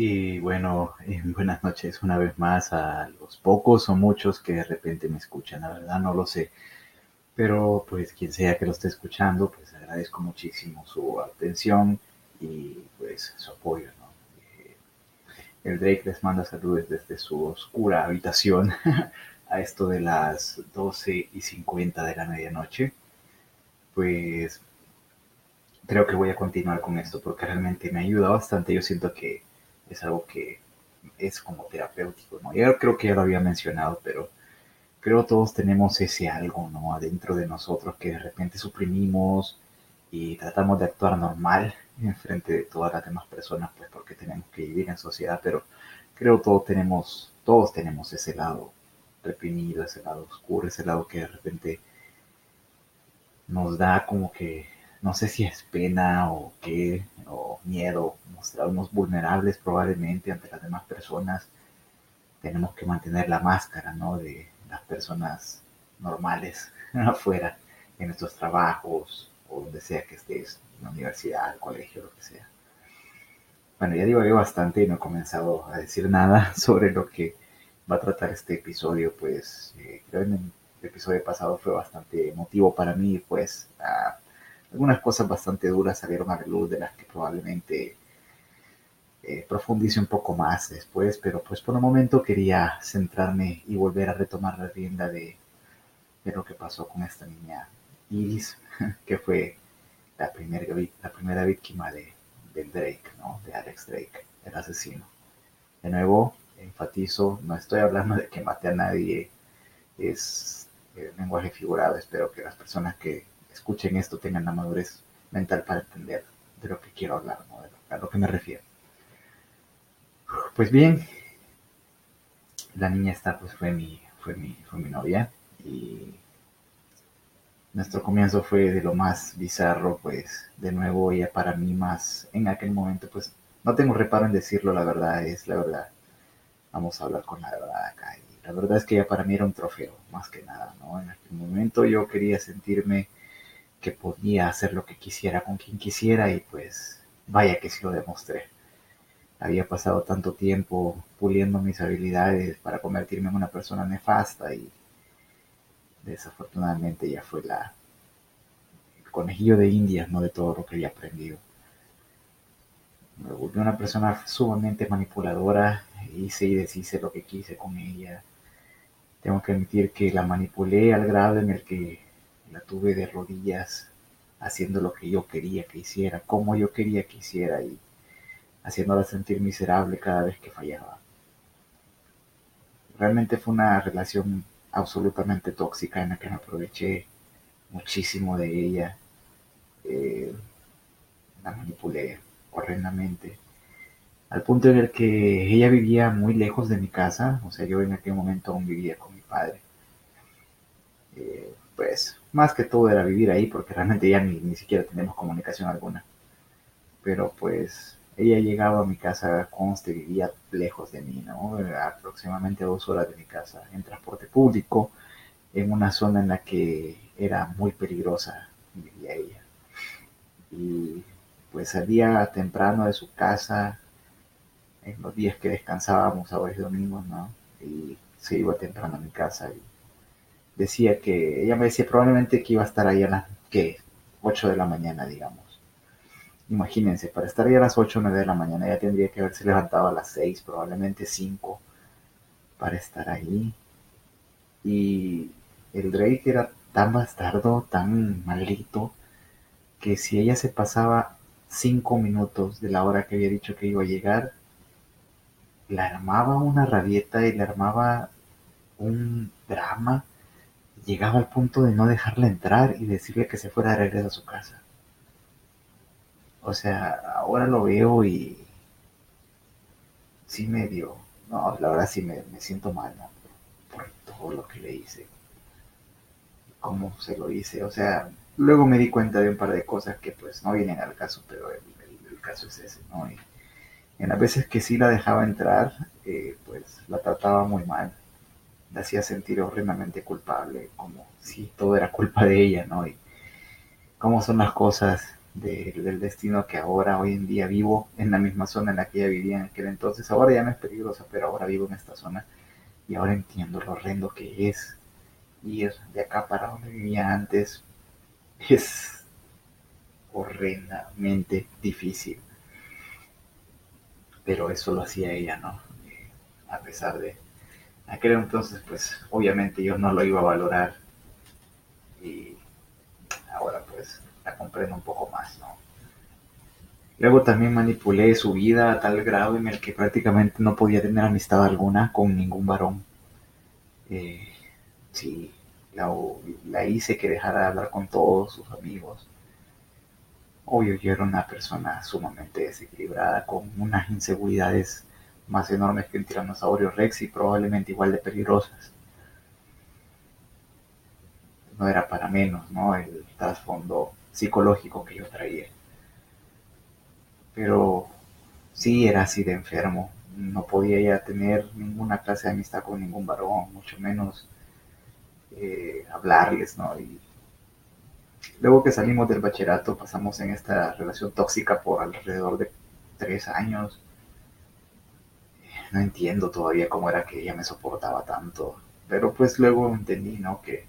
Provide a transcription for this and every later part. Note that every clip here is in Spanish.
Y bueno, eh, buenas noches una vez más a los pocos o muchos que de repente me escuchan, la verdad no lo sé. Pero pues quien sea que lo esté escuchando, pues agradezco muchísimo su atención y pues su apoyo, ¿no? Eh, el Drake les manda saludos desde su oscura habitación a esto de las 12 y 50 de la medianoche. Pues creo que voy a continuar con esto porque realmente me ayuda bastante. Yo siento que es algo que es como terapéutico, ¿no? Yo creo que ya lo había mencionado, pero creo todos tenemos ese algo, ¿no? Adentro de nosotros que de repente suprimimos y tratamos de actuar normal en frente de todas las demás personas, pues porque tenemos que vivir en sociedad, pero creo todos tenemos, todos tenemos ese lado reprimido, ese lado oscuro, ese lado que de repente nos da como que no sé si es pena o qué, o miedo, mostrarnos vulnerables probablemente ante las demás personas. Tenemos que mantener la máscara, ¿no? De las personas normales afuera, en nuestros trabajos, o donde sea que estés, en la universidad, el colegio, lo que sea. Bueno, ya digo yo bastante y no he comenzado a decir nada sobre lo que va a tratar este episodio, pues eh, creo que el episodio pasado fue bastante emotivo para mí, pues algunas cosas bastante duras salieron a la luz de las que probablemente eh, profundice un poco más después, pero pues por el momento quería centrarme y volver a retomar la rienda de, de lo que pasó con esta niña Iris, que fue la, primer, la primera víctima de, del Drake, ¿no? de Alex Drake, el asesino. De nuevo, enfatizo, no estoy hablando de que mate a nadie, es el lenguaje figurado, espero que las personas que escuchen esto tengan la madurez mental para entender de lo que quiero hablar, ¿no? de lo, a lo que me refiero. Pues bien, la niña esta pues fue mi, fue mi, fue mi novia y nuestro comienzo fue de lo más bizarro, pues de nuevo ella para mí más en aquel momento pues no tengo reparo en decirlo, la verdad es la verdad. Vamos a hablar con la verdad acá. Y la verdad es que ella para mí era un trofeo, más que nada, ¿no? En aquel momento yo quería sentirme que podía hacer lo que quisiera con quien quisiera y pues vaya que sí lo demostré. Había pasado tanto tiempo puliendo mis habilidades para convertirme en una persona nefasta y desafortunadamente ya fue la el conejillo de indias, no de todo lo que había aprendido. Me volví una persona sumamente manipuladora, hice y deshice lo que quise con ella. Tengo que admitir que la manipulé al grado en el que la tuve de rodillas haciendo lo que yo quería que hiciera, como yo quería que hiciera y haciéndola sentir miserable cada vez que fallaba. Realmente fue una relación absolutamente tóxica en la que me aproveché muchísimo de ella. Eh, la manipulé horrendamente. Al punto en el que ella vivía muy lejos de mi casa, o sea, yo en aquel momento aún vivía con mi padre. Eh, pues más que todo era vivir ahí porque realmente ya ni, ni siquiera tenemos comunicación alguna. Pero pues ella llegaba a mi casa, conste, vivía lejos de mí, ¿no? Aproximadamente dos horas de mi casa en transporte público, en una zona en la que era muy peligrosa, vivía ella. Y pues salía temprano de su casa en los días que descansábamos, a y domingos, ¿no? Y se iba temprano a mi casa y decía que, ella me decía probablemente que iba a estar ahí a las, ¿qué? 8 de la mañana, digamos. Imagínense, para estar ahí a las 8 o 9 de la mañana ella tendría que haberse levantado a las 6, probablemente 5, para estar ahí. Y el Drake era tan bastardo, tan maldito, que si ella se pasaba 5 minutos de la hora que había dicho que iba a llegar, le armaba una rabieta y le armaba un drama llegaba al punto de no dejarla entrar y decirle que se fuera de regreso a su casa. O sea, ahora lo veo y sí me dio, no, la verdad sí me, siento mal por, todo lo que le hice, cómo se lo hice, o sea, luego me di cuenta de un par de cosas que pues no vienen al caso, pero el, caso es ese, ¿no? Y en las veces que sí la dejaba entrar, eh, pues la trataba muy mal la hacía sentir horrendamente culpable, como si todo era culpa de ella, ¿no? Y cómo son las cosas del destino que ahora, hoy en día, vivo en la misma zona en la que ella vivía en aquel entonces. Ahora ya no es peligrosa, pero ahora vivo en esta zona y ahora entiendo lo horrendo que es ir de acá para donde vivía antes. Es horrendamente difícil. Pero eso lo hacía ella, ¿no? A pesar de aquel entonces, pues obviamente yo no lo iba a valorar y ahora pues la comprendo un poco más, ¿no? Luego también manipulé su vida a tal grado en el que prácticamente no podía tener amistad alguna con ningún varón. Eh, sí, la, hice que dejara de hablar con todos sus amigos. Obvio, yo era una persona sumamente desequilibrada, con unas inseguridades más enormes que un tiranosaurio rex y probablemente igual de peligrosas. No era para menos, ¿no? El trasfondo psicológico que yo traía. Pero sí era así de enfermo. No podía ya tener ninguna clase de amistad con ningún varón, mucho menos eh, hablarles, ¿no? Y luego que salimos del bachillerato pasamos en esta relación tóxica por alrededor de tres años. No entiendo todavía cómo era que ella me soportaba tanto, pero pues luego entendí, ¿no? Que,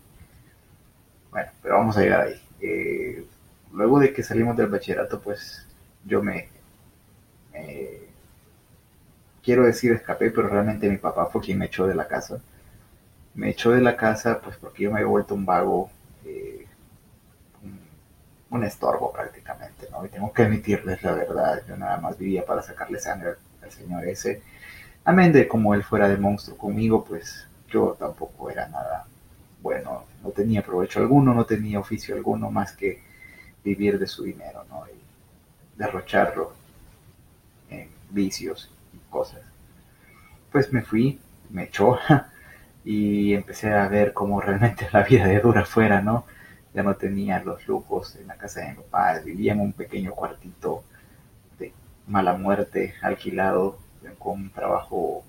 bueno, pero vamos a llegar ahí. Eh, luego de que salimos del bachillerato, pues yo me, quiero decir escapé, pero realmente mi papá fue quien me echó de la casa. Me echó de la casa pues porque yo me había vuelto un vago, eh, un, estorbo prácticamente, ¿no? Y tengo que admitirles la verdad, yo nada más vivía para sacarle sangre al señor ese. Amén de como él fuera de monstruo conmigo, pues yo tampoco era nada bueno, no tenía provecho alguno, no tenía oficio alguno más que vivir de su dinero, ¿no? Y derrocharlo en vicios y cosas. Pues me fui, me echó y empecé a ver cómo realmente la vida de dura fuera, ¿no? Ya no tenía los lujos en la casa de mi papá, vivía en un pequeño cuartito de mala muerte, alquilado, con un trabajo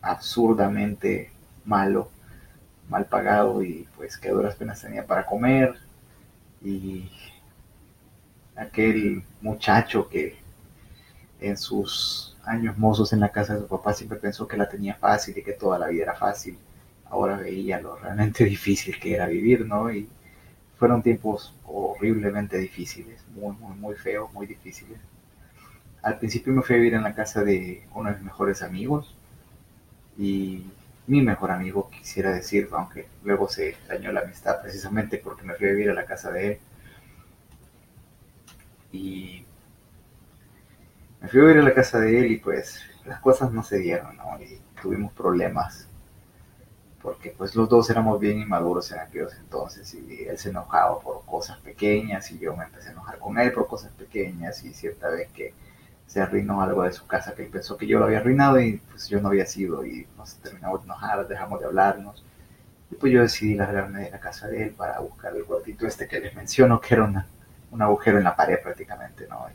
absurdamente malo, mal pagado y pues que duras penas tenía para comer y aquel muchacho que en sus años mozos en la casa de su papá siempre pensó que la tenía fácil y que toda la vida era fácil. Ahora veía lo realmente difícil que era vivir, ¿no? Y fueron tiempos horriblemente difíciles, muy, muy, muy feos, muy difíciles. Al principio me fui a vivir en la casa de uno de mis mejores amigos y mi mejor amigo, quisiera decir, aunque luego se dañó la amistad precisamente porque me fui a vivir a la casa de él y me fui a ir a la casa de él y pues las cosas no se dieron, ¿no? Y tuvimos problemas porque pues los dos éramos bien inmaduros en aquellos entonces y él se enojaba por cosas pequeñas y yo me empecé a enojar con él por cosas pequeñas y cierta vez que se arruinó algo de su casa que él pensó que yo lo había arruinado y pues yo no había sido y nos terminamos de dejamos de hablarnos y pues yo decidí largarme de la casa de él para buscar el cuartito este que les menciono que era una un agujero en la pared prácticamente, ¿no?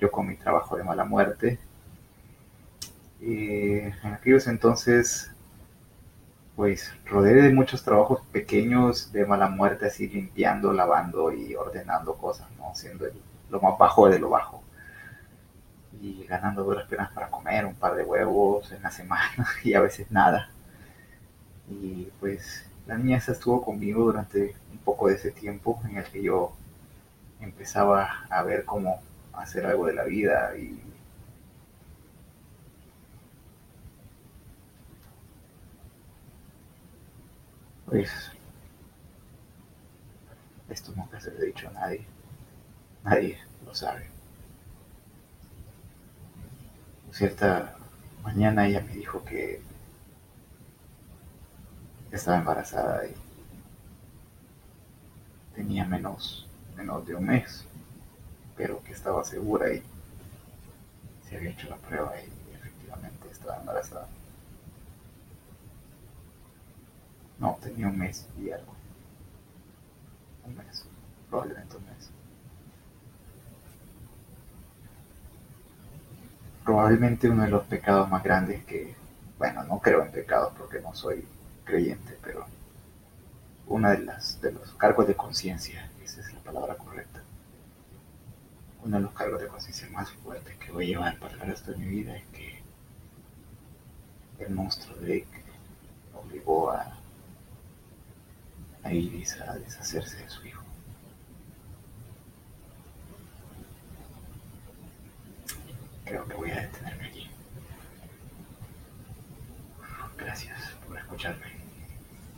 yo con mi trabajo de mala muerte. Y en aquellos entonces, pues rodeé de muchos trabajos pequeños de mala muerte, así limpiando, lavando y ordenando cosas, ¿no? Siendo lo más bajo de lo bajo. Ganando duras penas para comer, un par de huevos en la semana y a veces nada. Y pues la niña esa estuvo conmigo durante un poco de ese tiempo en el que yo empezaba a ver cómo hacer algo de la vida y pues esto nunca se lo he dicho a nadie nadie lo sabe cierta mañana ella me dijo que estaba embarazada y tenía menos menos de un mes, pero que estaba segura y se había hecho la prueba y efectivamente estaba embarazada. No, tenía un mes y algo. Un mes, probablemente un mes. Probablemente uno de los pecados más grandes que, bueno, no creo en pecados porque no soy creyente, pero una de las de los cargos de conciencia esa es la palabra correcta, uno de los cargos de conciencia más fuertes que voy a llevar para el resto de mi vida es que el monstruo Drake obligó a, a Iris a deshacerse de su hijo. Creo que voy a detenerme aquí. Gracias por escucharme.